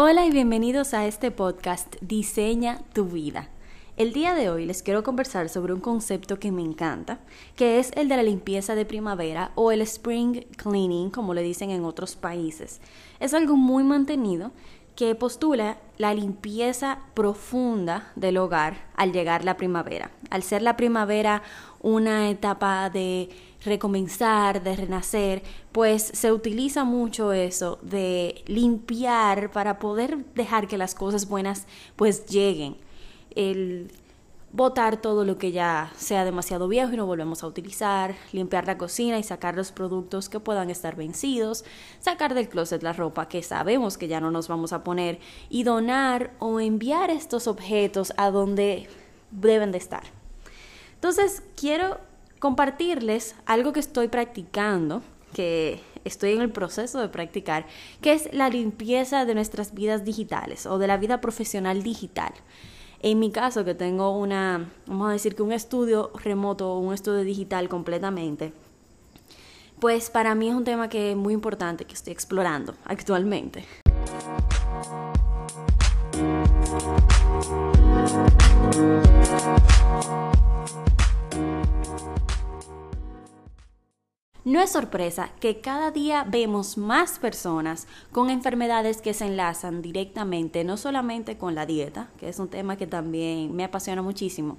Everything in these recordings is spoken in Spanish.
Hola y bienvenidos a este podcast Diseña tu vida. El día de hoy les quiero conversar sobre un concepto que me encanta, que es el de la limpieza de primavera o el spring cleaning, como le dicen en otros países. Es algo muy mantenido que postula la limpieza profunda del hogar al llegar la primavera. Al ser la primavera una etapa de recomenzar, de renacer, pues se utiliza mucho eso de limpiar para poder dejar que las cosas buenas pues lleguen. El botar todo lo que ya sea demasiado viejo y no volvemos a utilizar, limpiar la cocina y sacar los productos que puedan estar vencidos, sacar del closet la ropa que sabemos que ya no nos vamos a poner y donar o enviar estos objetos a donde deben de estar. Entonces, quiero compartirles algo que estoy practicando, que estoy en el proceso de practicar, que es la limpieza de nuestras vidas digitales o de la vida profesional digital. En mi caso, que tengo una, vamos a decir que un estudio remoto, un estudio digital completamente, pues para mí es un tema que es muy importante, que estoy explorando actualmente. No es sorpresa que cada día vemos más personas con enfermedades que se enlazan directamente, no solamente con la dieta, que es un tema que también me apasiona muchísimo,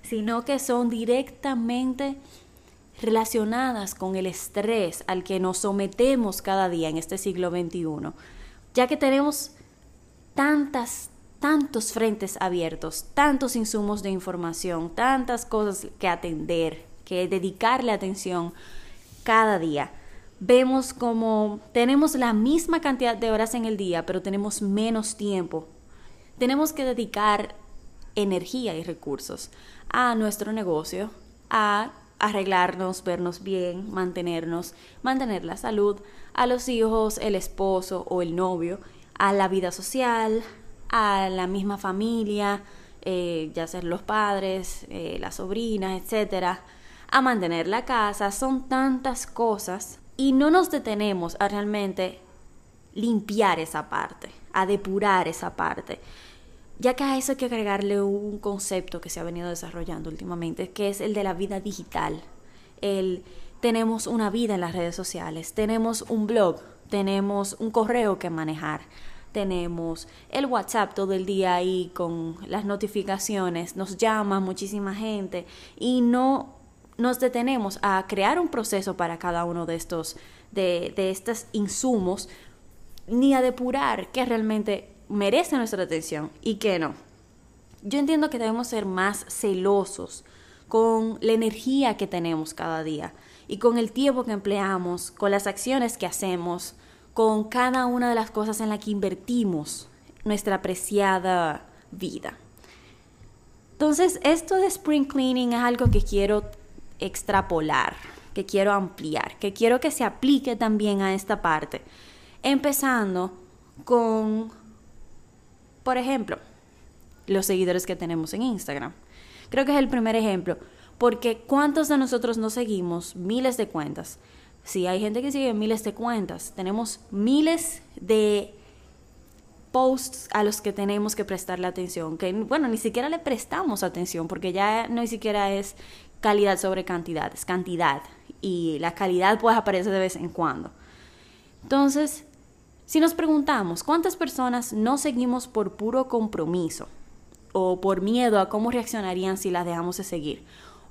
sino que son directamente relacionadas con el estrés al que nos sometemos cada día en este siglo XXI, ya que tenemos tantas, tantos frentes abiertos, tantos insumos de información, tantas cosas que atender, que dedicarle atención cada día. Vemos como tenemos la misma cantidad de horas en el día, pero tenemos menos tiempo. Tenemos que dedicar energía y recursos a nuestro negocio, a arreglarnos, vernos bien, mantenernos, mantener la salud, a los hijos, el esposo o el novio, a la vida social, a la misma familia, eh, ya ser los padres, eh, las sobrinas, etcétera, a mantener la casa, son tantas cosas y no nos detenemos a realmente limpiar esa parte, a depurar esa parte. Ya que a eso hay que agregarle un concepto que se ha venido desarrollando últimamente, que es el de la vida digital. El tenemos una vida en las redes sociales, tenemos un blog, tenemos un correo que manejar, tenemos el WhatsApp todo el día ahí con las notificaciones, nos llama muchísima gente y no nos detenemos a crear un proceso para cada uno de estos, de, de estos insumos, ni a depurar qué realmente merece nuestra atención y qué no. Yo entiendo que debemos ser más celosos con la energía que tenemos cada día y con el tiempo que empleamos, con las acciones que hacemos, con cada una de las cosas en las que invertimos nuestra apreciada vida. Entonces, esto de spring cleaning es algo que quiero extrapolar, que quiero ampliar, que quiero que se aplique también a esta parte. Empezando con, por ejemplo, los seguidores que tenemos en Instagram. Creo que es el primer ejemplo, porque ¿cuántos de nosotros no seguimos miles de cuentas? Si hay gente que sigue miles de cuentas, tenemos miles de posts a los que tenemos que prestarle atención, que bueno, ni siquiera le prestamos atención porque ya no ni siquiera es calidad sobre cantidad, es cantidad y la calidad pues aparece de vez en cuando. Entonces, si nos preguntamos cuántas personas no seguimos por puro compromiso o por miedo a cómo reaccionarían si las dejamos de seguir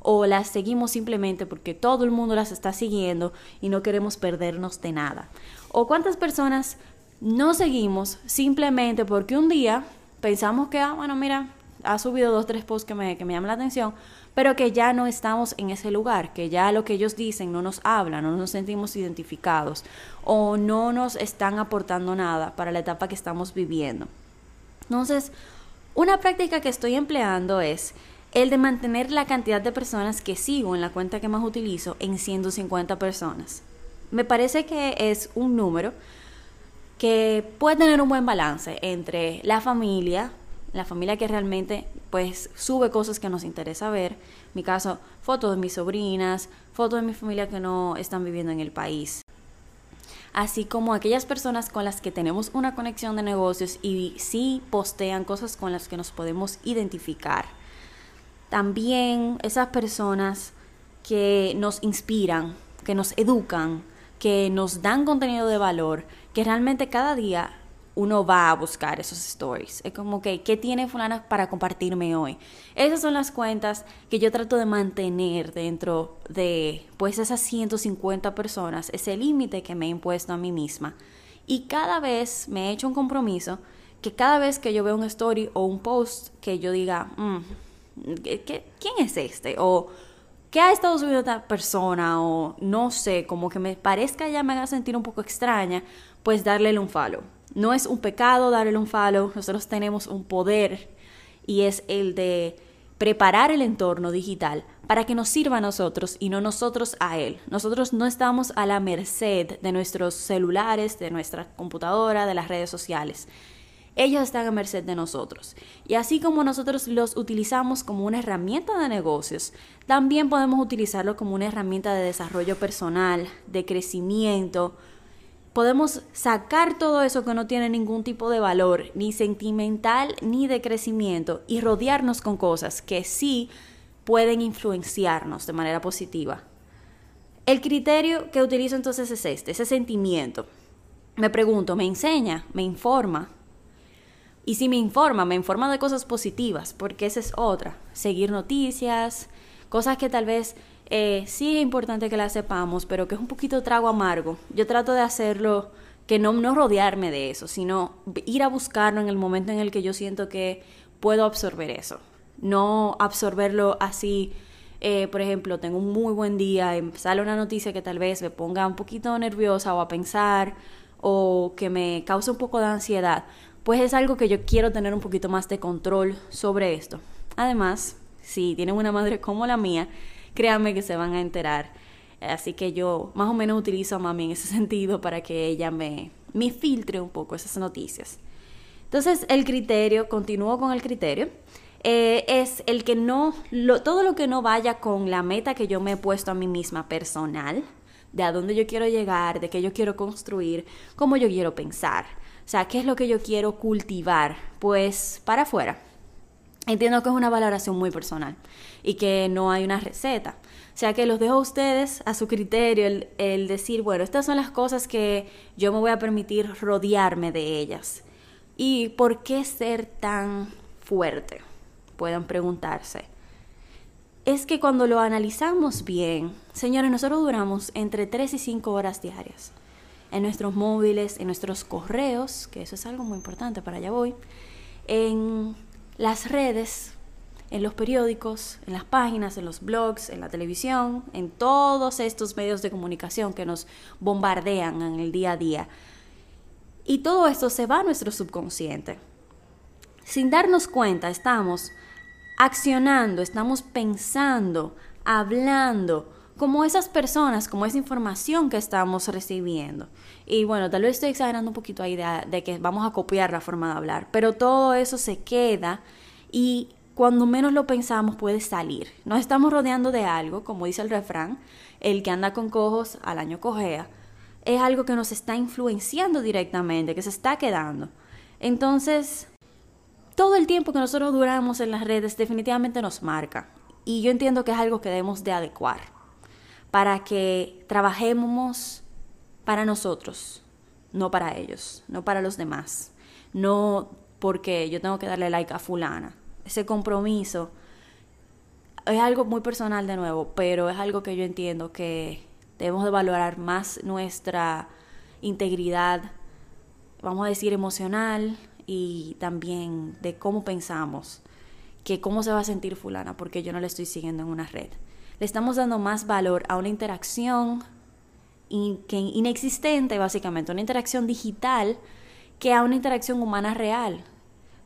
o las seguimos simplemente porque todo el mundo las está siguiendo y no queremos perdernos de nada. O cuántas personas no seguimos simplemente porque un día pensamos que, ah, bueno, mira, ha subido dos, tres posts que me, que me llaman la atención, pero que ya no estamos en ese lugar, que ya lo que ellos dicen no nos habla, no nos sentimos identificados o no nos están aportando nada para la etapa que estamos viviendo. Entonces, una práctica que estoy empleando es el de mantener la cantidad de personas que sigo en la cuenta que más utilizo en 150 personas. Me parece que es un número que puede tener un buen balance entre la familia, la familia que realmente pues sube cosas que nos interesa ver. En mi caso, fotos de mis sobrinas, fotos de mi familia que no están viviendo en el país. así como aquellas personas con las que tenemos una conexión de negocios y sí postean cosas con las que nos podemos identificar. También esas personas que nos inspiran, que nos educan, que nos dan contenido de valor, que realmente cada día uno va a buscar esos stories. Es como que, ¿qué tiene fulana para compartirme hoy? Esas son las cuentas que yo trato de mantener dentro de, pues, esas 150 personas, ese límite que me he impuesto a mí misma. Y cada vez me he hecho un compromiso que cada vez que yo veo un story o un post que yo diga, mm, quién es este? O ¿qué ha estado subiendo esta persona? O no sé, como que me parezca ya me haga sentir un poco extraña, pues darle un follow no es un pecado darle un follow, nosotros tenemos un poder y es el de preparar el entorno digital para que nos sirva a nosotros y no nosotros a él. Nosotros no estamos a la merced de nuestros celulares, de nuestra computadora, de las redes sociales. Ellos están a merced de nosotros. Y así como nosotros los utilizamos como una herramienta de negocios, también podemos utilizarlo como una herramienta de desarrollo personal, de crecimiento, podemos sacar todo eso que no tiene ningún tipo de valor, ni sentimental ni de crecimiento, y rodearnos con cosas que sí pueden influenciarnos de manera positiva. El criterio que utilizo entonces es este, ese sentimiento. Me pregunto, ¿me enseña? ¿Me informa? Y si me informa, me informa de cosas positivas, porque esa es otra. Seguir noticias, cosas que tal vez eh, sí es importante que la sepamos, pero que es un poquito trago amargo. Yo trato de hacerlo, que no, no rodearme de eso, sino ir a buscarlo en el momento en el que yo siento que puedo absorber eso. No absorberlo así, eh, por ejemplo, tengo un muy buen día y sale una noticia que tal vez me ponga un poquito nerviosa o a pensar o que me cause un poco de ansiedad, pues es algo que yo quiero tener un poquito más de control sobre esto. Además, si tienen una madre como la mía, créanme que se van a enterar. Así que yo más o menos utilizo a mami en ese sentido para que ella me, me filtre un poco esas noticias. Entonces el criterio, continúo con el criterio, eh, es el que no, todo lo que no vaya con la meta que yo me he puesto a mí misma personal, de a dónde yo quiero llegar, de qué yo quiero construir, cómo yo quiero pensar. O sea, qué es lo que yo quiero cultivar, pues para afuera. Entiendo que es una valoración muy personal y que no hay una receta. O sea que los dejo a ustedes a su criterio el, decir, bueno, estas son las cosas que yo me voy a permitir rodearme de ellas. ¿Y por qué ser tan fuerte? Pueden preguntarse. Es que cuando lo analizamos bien, señores, nosotros duramos entre 3 y 5 horas diarias en nuestros móviles, en nuestros correos, que eso es algo muy importante, para allá voy, en las redes, en los periódicos, en las páginas, en los blogs, en la televisión, en todos estos medios de comunicación que nos bombardean en el día a día. Y todo esto se va a nuestro subconsciente. Sin darnos cuenta, estamos accionando, estamos pensando, hablando, como esas personas, como esa información que estamos recibiendo. Y bueno, tal vez estoy exagerando un poquito ahí de, de que vamos a copiar la forma de hablar, pero todo eso se queda y cuando menos lo pensamos puede salir. Nos estamos rodeando de algo, como dice el refrán, el que anda con cojos al año cojea. Es algo que nos está influenciando directamente, que se está quedando. Entonces, todo el tiempo que nosotros duramos en las redes definitivamente nos marca. Y yo entiendo que es algo que debemos de adecuar para que trabajemos para nosotros, no para ellos, no para los demás, no porque yo tengo que darle like a fulana. Ese compromiso es algo muy personal de nuevo, pero es algo que yo entiendo que debemos de valorar más nuestra integridad, vamos a decir, emocional y también de cómo pensamos, que cómo se va a sentir fulana porque yo no le estoy siguiendo en una red le estamos dando más valor a una interacción inexistente, básicamente, una interacción digital, que a una interacción humana real.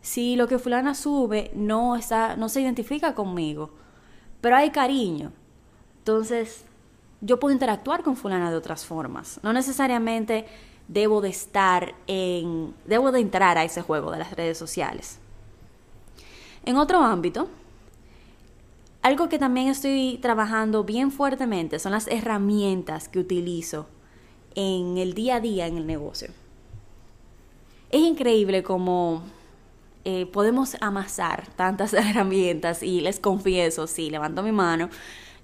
Si lo que fulana sube no, está, no se identifica conmigo, pero hay cariño, entonces yo puedo interactuar con fulana de otras formas. No necesariamente debo de estar en, debo de entrar a ese juego de las redes sociales. En otro ámbito, algo que también estoy trabajando bien fuertemente son las herramientas que utilizo en el día a día en el negocio. Es increíble cómo eh, podemos amasar tantas herramientas y les confieso, sí, levanto mi mano,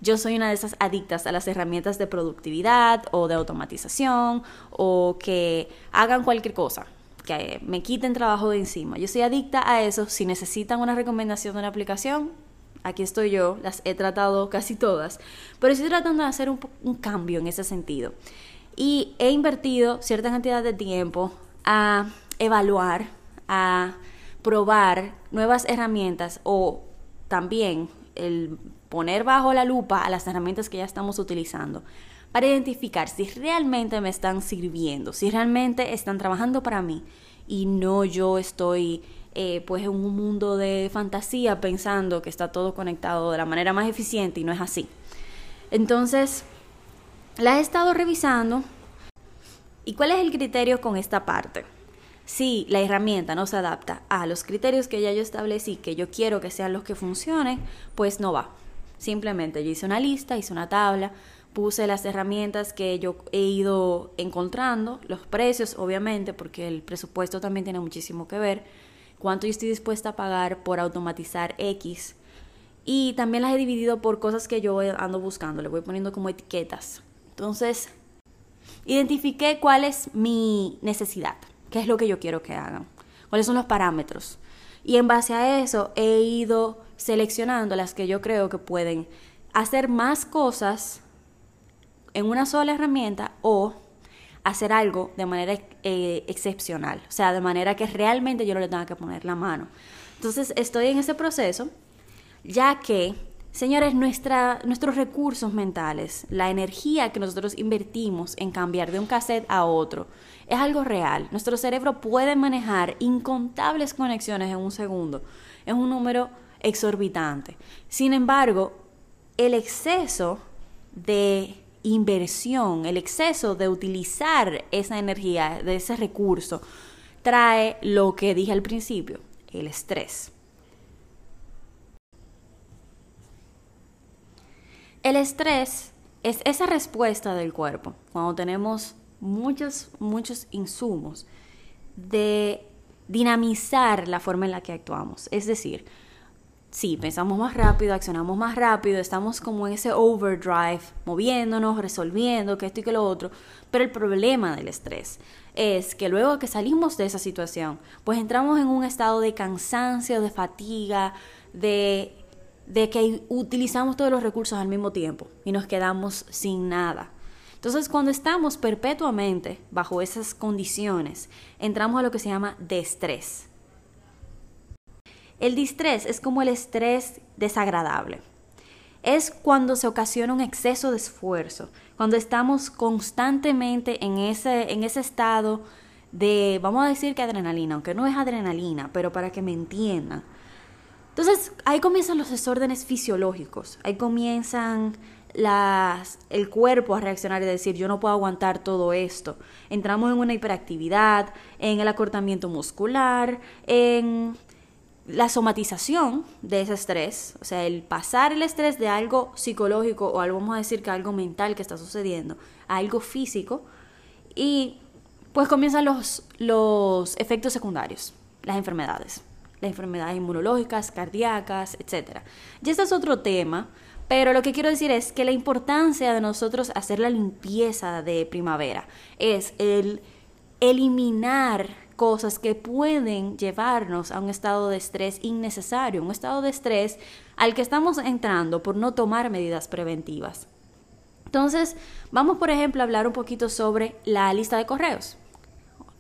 yo soy una de esas adictas a las herramientas de productividad o de automatización o que hagan cualquier cosa, que me quiten trabajo de encima. Yo soy adicta a eso. Si necesitan una recomendación de una aplicación, aquí estoy yo, las he tratado casi todas, pero estoy tratando de hacer un, cambio en ese sentido. Y he invertido cierta cantidad de tiempo a evaluar, a probar nuevas herramientas o también el poner bajo la lupa a las herramientas que ya estamos utilizando para identificar si realmente me están sirviendo, si realmente están trabajando para mí y no yo estoy eh, pues en un mundo de fantasía pensando que está todo conectado de la manera más eficiente y no es así. Entonces, la he estado revisando. ¿Y cuál es el criterio con esta parte? Si la herramienta no se adapta a los criterios que ya yo establecí, que yo quiero que sean los que funcionen, pues no va. Simplemente yo hice una lista, hice una tabla, puse las herramientas que yo he ido encontrando, los precios obviamente, porque el presupuesto también tiene muchísimo que ver, cuánto yo estoy dispuesta a pagar por automatizar X. Y también las he dividido por cosas que yo ando buscando, le voy poniendo como etiquetas. Entonces, identifiqué cuál es mi necesidad qué es lo que yo quiero que hagan, cuáles son los parámetros. Y en base a eso he ido seleccionando las que yo creo que pueden hacer más cosas en una sola herramienta o hacer algo de manera eh, excepcional, o sea, de manera que realmente yo no le tenga que poner la mano. Entonces estoy en ese proceso, ya que Señores, nuestra, nuestros recursos mentales, la energía que nosotros invertimos en cambiar de un cassette a otro, es algo real. Nuestro cerebro puede manejar incontables conexiones en un segundo. Es un número exorbitante. Sin embargo, el exceso de inversión, el exceso de utilizar esa energía, de ese recurso, trae lo que dije al principio, el estrés. El estrés es esa respuesta del cuerpo cuando tenemos muchos, muchos insumos de dinamizar la forma en la que actuamos. Es decir, sí, pensamos más rápido, accionamos más rápido, estamos como en ese overdrive, moviéndonos, resolviendo, que esto y que lo otro. Pero el problema del estrés es que luego que salimos de esa situación, pues entramos en un estado de cansancio, de fatiga, de de que utilizamos todos los recursos al mismo tiempo y nos quedamos sin nada. Entonces, cuando estamos perpetuamente bajo esas condiciones, entramos a lo que se llama destrés. El distrés es como el estrés desagradable. Es cuando se ocasiona un exceso de esfuerzo, cuando estamos constantemente en ese, en ese estado de, vamos a decir que adrenalina, aunque no es adrenalina, pero para que me entiendan, entonces ahí comienzan los desórdenes fisiológicos, ahí comienzan las, el cuerpo a reaccionar y decir yo no puedo aguantar todo esto. Entramos en una hiperactividad, en el acortamiento muscular, en la somatización de ese estrés, o sea, el pasar el estrés de algo psicológico o algo, vamos a decir que algo mental que está sucediendo a algo físico y pues comienzan los, los efectos secundarios, las enfermedades las enfermedades inmunológicas, cardíacas, etc. Y este es otro tema, pero lo que quiero decir es que la importancia de nosotros hacer la limpieza de primavera es el eliminar cosas que pueden llevarnos a un estado de estrés innecesario, un estado de estrés al que estamos entrando por no tomar medidas preventivas. Entonces, vamos por ejemplo a hablar un poquito sobre la lista de correos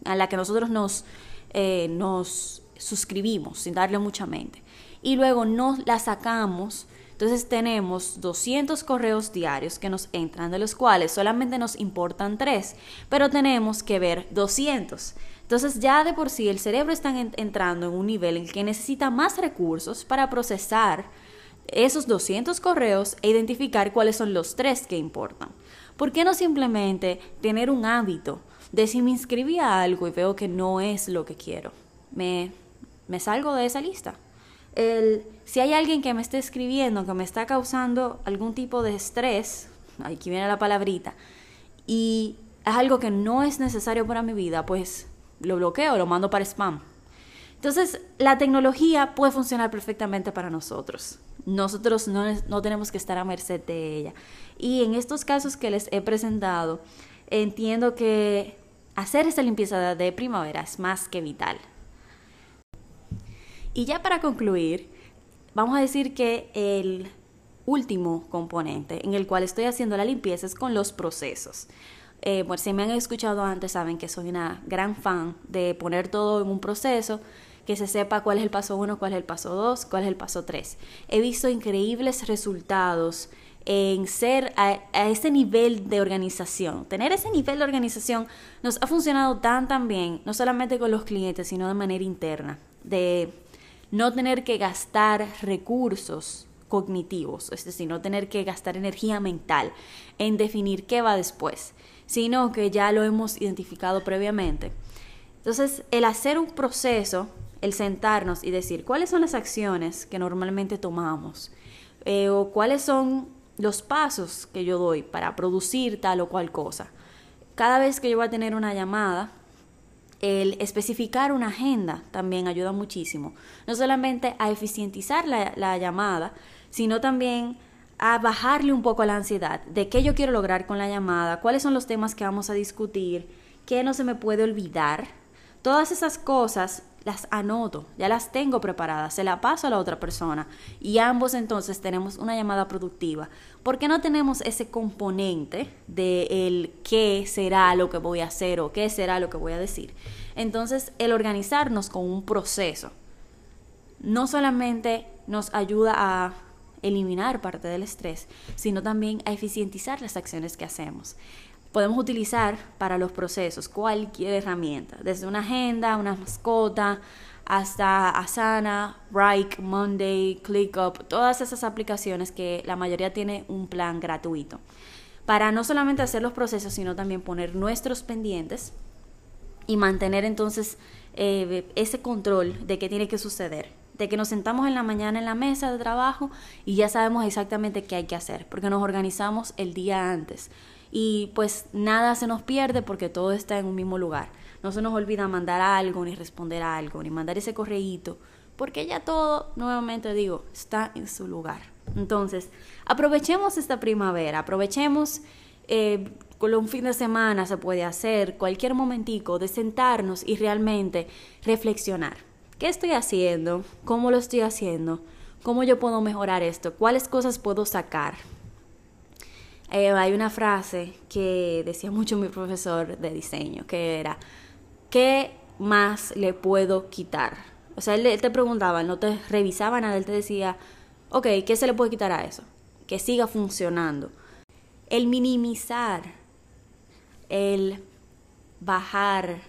a la que nosotros nos, eh, nos suscribimos sin darle mucha mente. Y luego no la sacamos. Entonces tenemos 200 correos diarios que nos entran, de los cuales solamente nos importan 3, pero tenemos que ver 200. Entonces ya de por sí el cerebro está entrando en un nivel en el que necesita más recursos para procesar esos 200 correos e identificar cuáles son los 3 que importan. ¿Por qué no simplemente tener un hábito de si me inscribí a algo y veo que no es lo que quiero? Me me salgo de esa lista. El, si hay alguien que me esté escribiendo, que me está causando algún tipo de estrés, aquí viene la palabrita, y es algo que no es necesario para mi vida, pues lo bloqueo, lo mando para spam. Entonces, la tecnología puede funcionar perfectamente para nosotros. Nosotros no, no, tenemos que estar a merced de ella. Y en estos casos que les he presentado, entiendo que hacer esta limpieza de primavera es más que vital. Y ya para concluir, vamos a decir que el último componente en el cual estoy haciendo la limpieza es con los procesos. Eh, bueno, si me han escuchado antes, saben que soy una gran fan de poner todo en un proceso, que se sepa cuál es el paso 1, cuál es el paso 2, cuál es el paso 3. He visto increíbles resultados en ser a, ese nivel de organización. Tener ese nivel de organización nos ha funcionado tan tan bien, no solamente con los clientes, sino de manera interna, de no tener que gastar recursos cognitivos, es decir, no tener que gastar energía mental en definir qué va después, sino que ya lo hemos identificado previamente. Entonces, el hacer un proceso, el sentarnos y decir cuáles son las acciones que normalmente tomamos eh, o cuáles son los pasos que yo doy para producir tal o cual cosa. Cada vez que yo voy a tener una llamada, el especificar una agenda también ayuda muchísimo. No solamente a eficientizar la, la llamada, sino también a bajarle un poco la ansiedad de qué yo quiero lograr con la llamada, cuáles son los temas que vamos a discutir, qué no se me puede olvidar. Todas esas cosas las anoto, ya las tengo preparadas, se la paso a la otra persona y ambos entonces tenemos una llamada productiva. ¿Por qué no tenemos ese componente de el qué será lo que voy a hacer o qué será lo que voy a decir? Entonces, el organizarnos con un proceso no solamente nos ayuda a eliminar parte del estrés, sino también a eficientizar las acciones que hacemos podemos utilizar para los procesos cualquier herramienta, desde una agenda, una mascota, hasta Asana, Wrike, Monday, ClickUp, todas esas aplicaciones que la mayoría tiene un plan gratuito. Para no solamente hacer los procesos, sino también poner nuestros pendientes y mantener entonces eh, ese control de qué tiene que suceder. De que nos sentamos en la mañana en la mesa de trabajo y ya sabemos exactamente qué hay que hacer, porque nos organizamos el día antes y pues nada se nos pierde porque todo está en un mismo lugar. No se nos olvida mandar algo, ni responder algo, ni mandar ese correíto, porque ya todo, nuevamente digo, está en su lugar. Entonces, aprovechemos esta primavera, aprovechemos eh, con un fin de semana se puede hacer, cualquier momentico de sentarnos y realmente reflexionar. ¿Qué estoy haciendo? ¿Cómo lo estoy haciendo? ¿Cómo yo puedo mejorar esto? ¿Cuáles cosas puedo sacar? Eh, hay una frase que decía mucho mi profesor de diseño, que era, ¿qué más le puedo quitar? O sea, él, te preguntaba, no te revisaba nada, él te decía, ok, ¿qué se le puede quitar a eso? Que siga funcionando. El minimizar, el bajar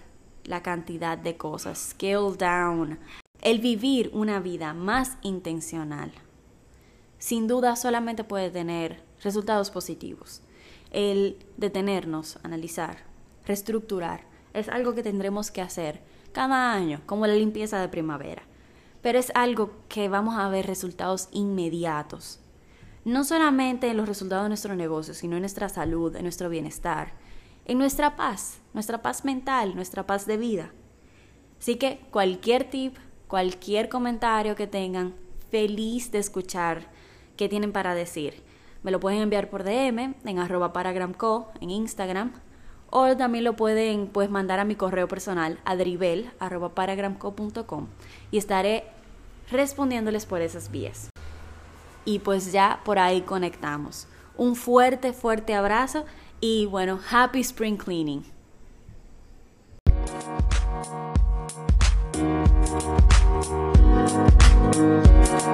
la cantidad de cosas, scale down, el vivir una vida más intencional, sin duda solamente puede tener resultados positivos. El detenernos, analizar, reestructurar, es algo que tendremos que hacer cada año, como la limpieza de primavera. Pero es algo que vamos a ver resultados inmediatos. No solamente en los resultados de nuestro negocio, sino en nuestra salud, en nuestro bienestar, en nuestra paz, nuestra paz mental, nuestra paz de vida. Así que cualquier tip, cualquier comentario que tengan, feliz de escuchar qué tienen para decir. Me lo pueden enviar por DM en arroba paragramco en Instagram o también lo pueden pues mandar a mi correo personal adribel arroba y estaré respondiéndoles por esas vías. Y pues ya por ahí conectamos. Un fuerte, fuerte abrazo y bueno, happy spring cleaning. Música